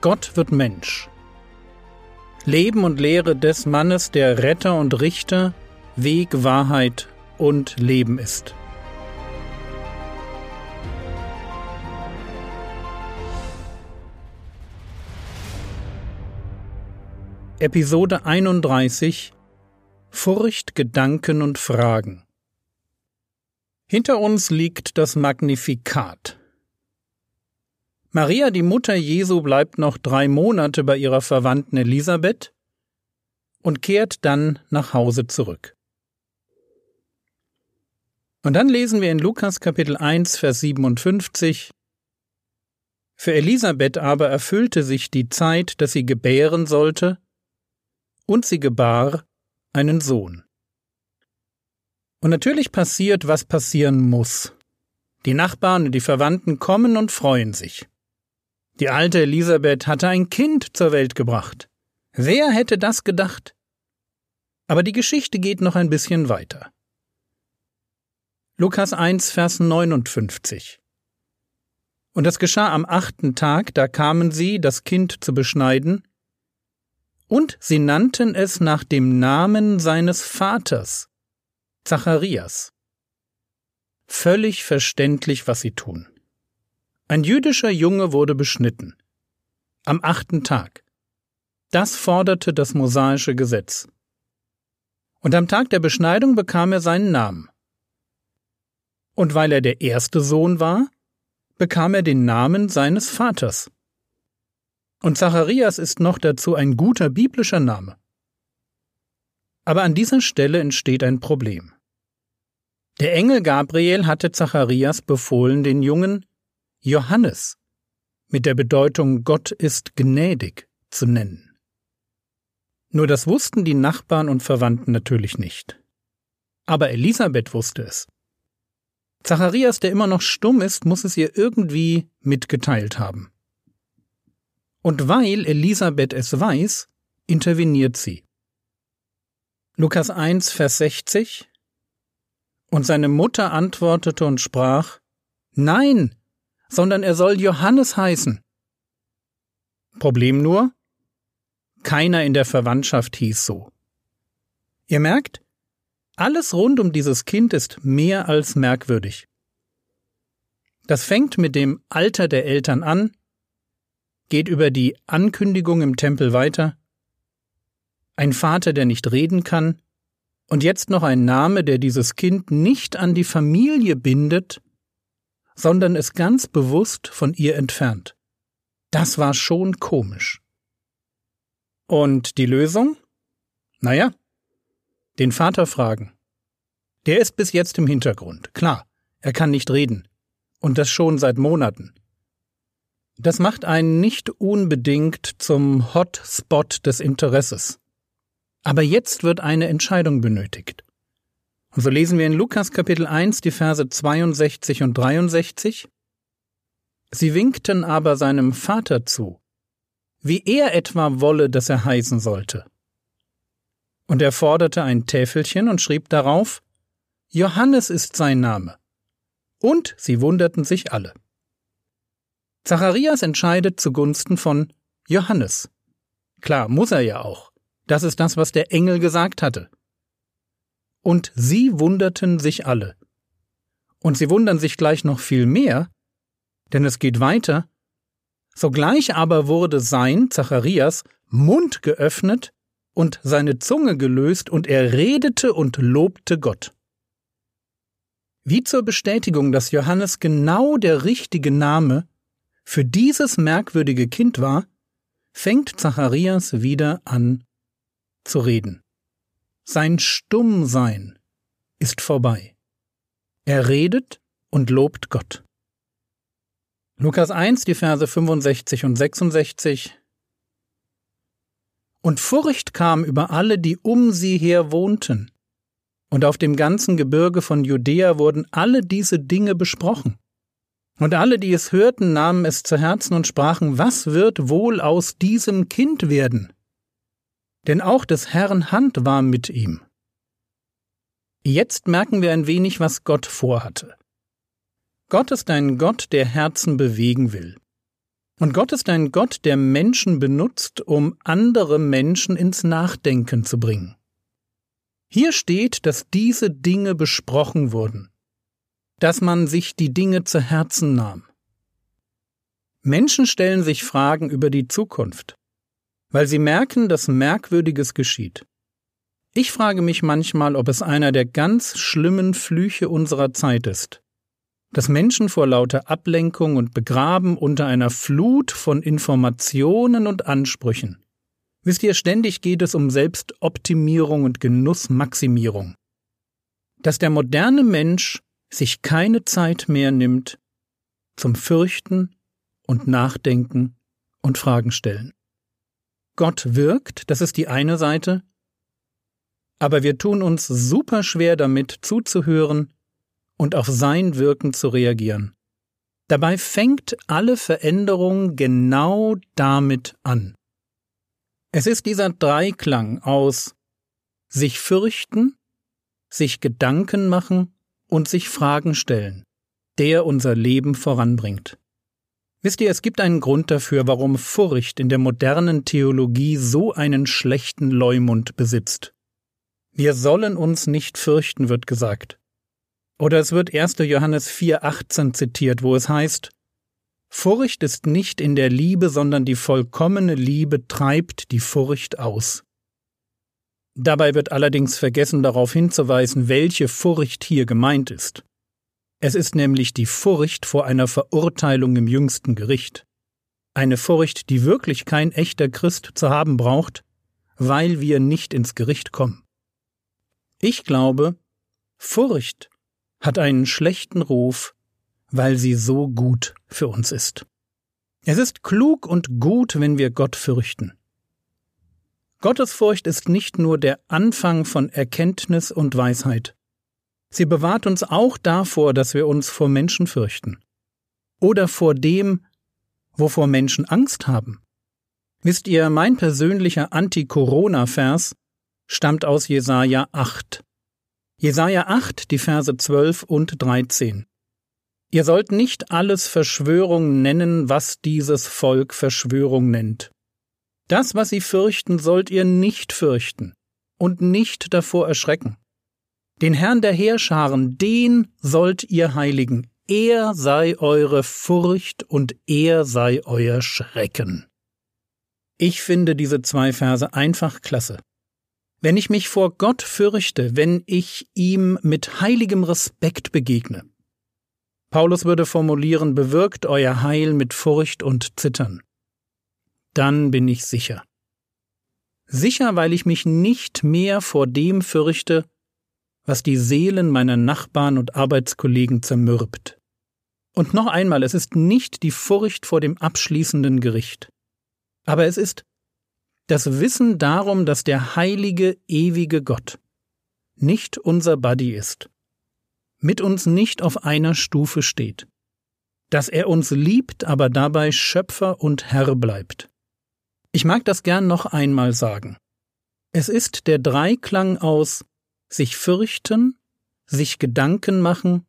Gott wird Mensch. Leben und Lehre des Mannes, der Retter und Richter, Weg, Wahrheit und Leben ist. Episode 31 Furcht, Gedanken und Fragen Hinter uns liegt das Magnifikat. Maria, die Mutter Jesu, bleibt noch drei Monate bei ihrer Verwandten Elisabeth und kehrt dann nach Hause zurück. Und dann lesen wir in Lukas Kapitel 1, Vers 57 Für Elisabeth aber erfüllte sich die Zeit, dass sie gebären sollte, und sie gebar einen Sohn. Und natürlich passiert, was passieren muss. Die Nachbarn und die Verwandten kommen und freuen sich. Die alte Elisabeth hatte ein Kind zur Welt gebracht. Wer hätte das gedacht? Aber die Geschichte geht noch ein bisschen weiter. Lukas 1, Vers 59. Und das geschah am achten Tag, da kamen sie, das Kind zu beschneiden, und sie nannten es nach dem Namen seines Vaters, Zacharias. Völlig verständlich, was sie tun. Ein jüdischer Junge wurde beschnitten. Am achten Tag. Das forderte das mosaische Gesetz. Und am Tag der Beschneidung bekam er seinen Namen. Und weil er der erste Sohn war, bekam er den Namen seines Vaters. Und Zacharias ist noch dazu ein guter biblischer Name. Aber an dieser Stelle entsteht ein Problem. Der Engel Gabriel hatte Zacharias befohlen, den Jungen Johannes mit der Bedeutung Gott ist gnädig zu nennen. Nur das wussten die Nachbarn und Verwandten natürlich nicht. Aber Elisabeth wusste es. Zacharias, der immer noch stumm ist, muss es ihr irgendwie mitgeteilt haben. Und weil Elisabeth es weiß, interveniert sie. Lukas 1, Vers 60 Und seine Mutter antwortete und sprach, Nein, sondern er soll Johannes heißen. Problem nur, keiner in der Verwandtschaft hieß so. Ihr merkt, alles rund um dieses Kind ist mehr als merkwürdig. Das fängt mit dem Alter der Eltern an, geht über die Ankündigung im Tempel weiter, ein Vater, der nicht reden kann, und jetzt noch ein Name, der dieses Kind nicht an die Familie bindet, sondern es ganz bewusst von ihr entfernt. Das war schon komisch. Und die Lösung? Naja, den Vater fragen. Der ist bis jetzt im Hintergrund, klar, er kann nicht reden. Und das schon seit Monaten. Das macht einen nicht unbedingt zum Hotspot des Interesses. Aber jetzt wird eine Entscheidung benötigt. Und so lesen wir in Lukas Kapitel 1 die Verse 62 und 63. Sie winkten aber seinem Vater zu, wie er etwa wolle, dass er heißen sollte. Und er forderte ein Täfelchen und schrieb darauf, Johannes ist sein Name. Und sie wunderten sich alle. Zacharias entscheidet zugunsten von Johannes. Klar, muss er ja auch. Das ist das, was der Engel gesagt hatte. Und sie wunderten sich alle. Und sie wundern sich gleich noch viel mehr, denn es geht weiter. Sogleich aber wurde sein, Zacharias, Mund geöffnet und seine Zunge gelöst, und er redete und lobte Gott. Wie zur Bestätigung, dass Johannes genau der richtige Name für dieses merkwürdige Kind war, fängt Zacharias wieder an zu reden. Sein Stummsein ist vorbei. Er redet und lobt Gott. Lukas 1, die Verse 65 und 66 Und Furcht kam über alle, die um sie her wohnten. Und auf dem ganzen Gebirge von Judäa wurden alle diese Dinge besprochen. Und alle, die es hörten, nahmen es zu Herzen und sprachen, was wird wohl aus diesem Kind werden? Denn auch des Herrn Hand war mit ihm. Jetzt merken wir ein wenig, was Gott vorhatte. Gott ist ein Gott, der Herzen bewegen will. Und Gott ist ein Gott, der Menschen benutzt, um andere Menschen ins Nachdenken zu bringen. Hier steht, dass diese Dinge besprochen wurden, dass man sich die Dinge zu Herzen nahm. Menschen stellen sich Fragen über die Zukunft, weil sie merken, dass Merkwürdiges geschieht. Ich frage mich manchmal, ob es einer der ganz schlimmen Flüche unserer Zeit ist, dass Menschen vor lauter Ablenkung und Begraben unter einer Flut von Informationen und Ansprüchen. Wisst ihr, ständig geht es um Selbstoptimierung und Genussmaximierung. Dass der moderne Mensch sich keine Zeit mehr nimmt zum Fürchten und Nachdenken und Fragen stellen. Gott wirkt, das ist die eine Seite, aber wir tun uns super schwer damit zuzuhören und auf sein Wirken zu reagieren. Dabei fängt alle Veränderung genau damit an. Es ist dieser Dreiklang aus sich fürchten, sich Gedanken machen und sich Fragen stellen, der unser Leben voranbringt. Wisst ihr, es gibt einen Grund dafür, warum Furcht in der modernen Theologie so einen schlechten Leumund besitzt. Wir sollen uns nicht fürchten, wird gesagt. Oder es wird 1. Johannes 4,18 zitiert, wo es heißt, Furcht ist nicht in der Liebe, sondern die vollkommene Liebe treibt die Furcht aus. Dabei wird allerdings vergessen darauf hinzuweisen, welche Furcht hier gemeint ist. Es ist nämlich die Furcht vor einer Verurteilung im jüngsten Gericht. Eine Furcht, die wirklich kein echter Christ zu haben braucht, weil wir nicht ins Gericht kommen. Ich glaube, Furcht hat einen schlechten Ruf, weil sie so gut für uns ist. Es ist klug und gut, wenn wir Gott fürchten. Gottesfurcht ist nicht nur der Anfang von Erkenntnis und Weisheit. Sie bewahrt uns auch davor, dass wir uns vor Menschen fürchten. Oder vor dem, wovor Menschen Angst haben. Wisst ihr, mein persönlicher Anti-Corona-Vers stammt aus Jesaja 8. Jesaja 8, die Verse 12 und 13. Ihr sollt nicht alles Verschwörung nennen, was dieses Volk Verschwörung nennt. Das, was sie fürchten, sollt ihr nicht fürchten und nicht davor erschrecken. Den Herrn der Heerscharen, den sollt ihr heiligen. Er sei eure Furcht und er sei euer Schrecken. Ich finde diese zwei Verse einfach klasse. Wenn ich mich vor Gott fürchte, wenn ich ihm mit heiligem Respekt begegne. Paulus würde formulieren, bewirkt euer Heil mit Furcht und Zittern. Dann bin ich sicher. Sicher, weil ich mich nicht mehr vor dem fürchte, was die Seelen meiner Nachbarn und Arbeitskollegen zermürbt. Und noch einmal, es ist nicht die Furcht vor dem abschließenden Gericht, aber es ist das Wissen darum, dass der heilige, ewige Gott nicht unser Buddy ist, mit uns nicht auf einer Stufe steht, dass er uns liebt, aber dabei Schöpfer und Herr bleibt. Ich mag das gern noch einmal sagen. Es ist der Dreiklang aus sich fürchten, sich Gedanken machen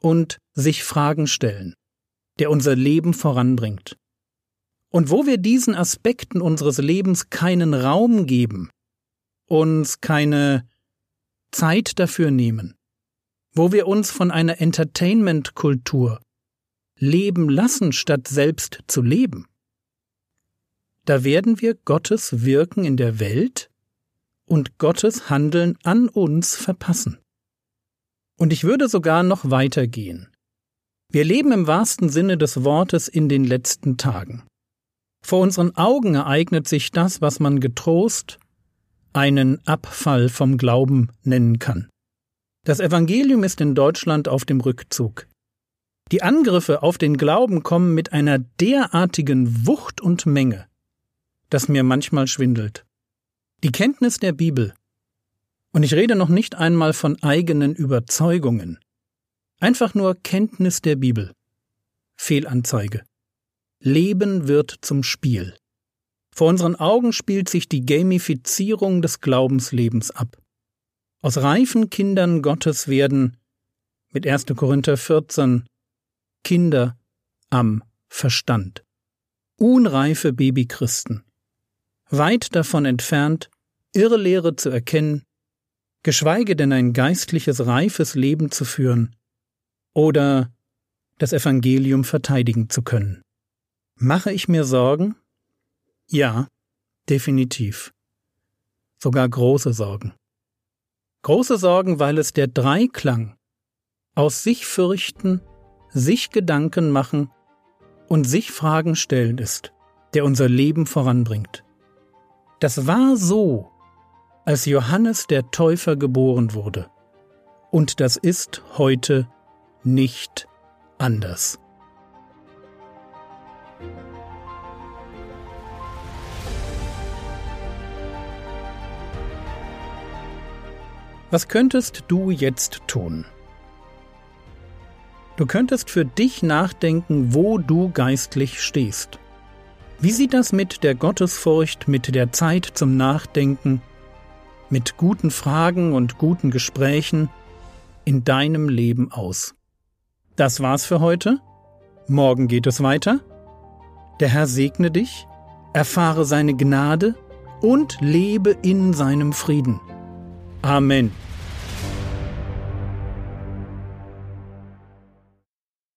und sich Fragen stellen, der unser Leben voranbringt. Und wo wir diesen Aspekten unseres Lebens keinen Raum geben, uns keine Zeit dafür nehmen, wo wir uns von einer Entertainment-Kultur leben lassen, statt selbst zu leben, da werden wir Gottes Wirken in der Welt und Gottes Handeln an uns verpassen. Und ich würde sogar noch weitergehen. Wir leben im wahrsten Sinne des Wortes in den letzten Tagen. Vor unseren Augen ereignet sich das, was man getrost einen Abfall vom Glauben nennen kann. Das Evangelium ist in Deutschland auf dem Rückzug. Die Angriffe auf den Glauben kommen mit einer derartigen Wucht und Menge, dass mir manchmal schwindelt. Die Kenntnis der Bibel, und ich rede noch nicht einmal von eigenen Überzeugungen, einfach nur Kenntnis der Bibel. Fehlanzeige. Leben wird zum Spiel. Vor unseren Augen spielt sich die Gamifizierung des Glaubenslebens ab. Aus reifen Kindern Gottes werden, mit 1. Korinther 14, Kinder am Verstand. unreife Babychristen, weit davon entfernt, Irrlehre zu erkennen, geschweige denn ein geistliches, reifes Leben zu führen oder das Evangelium verteidigen zu können. Mache ich mir Sorgen? Ja, definitiv. Sogar große Sorgen. Große Sorgen, weil es der Dreiklang aus sich fürchten, sich Gedanken machen und sich Fragen stellen ist, der unser Leben voranbringt. Das war so, als Johannes der Täufer geboren wurde. Und das ist heute nicht anders. Was könntest du jetzt tun? Du könntest für dich nachdenken, wo du geistlich stehst. Wie sieht das mit der Gottesfurcht, mit der Zeit zum Nachdenken, mit guten Fragen und guten Gesprächen in deinem Leben aus? Das war's für heute. Morgen geht es weiter. Der Herr segne dich, erfahre seine Gnade und lebe in seinem Frieden. Amen.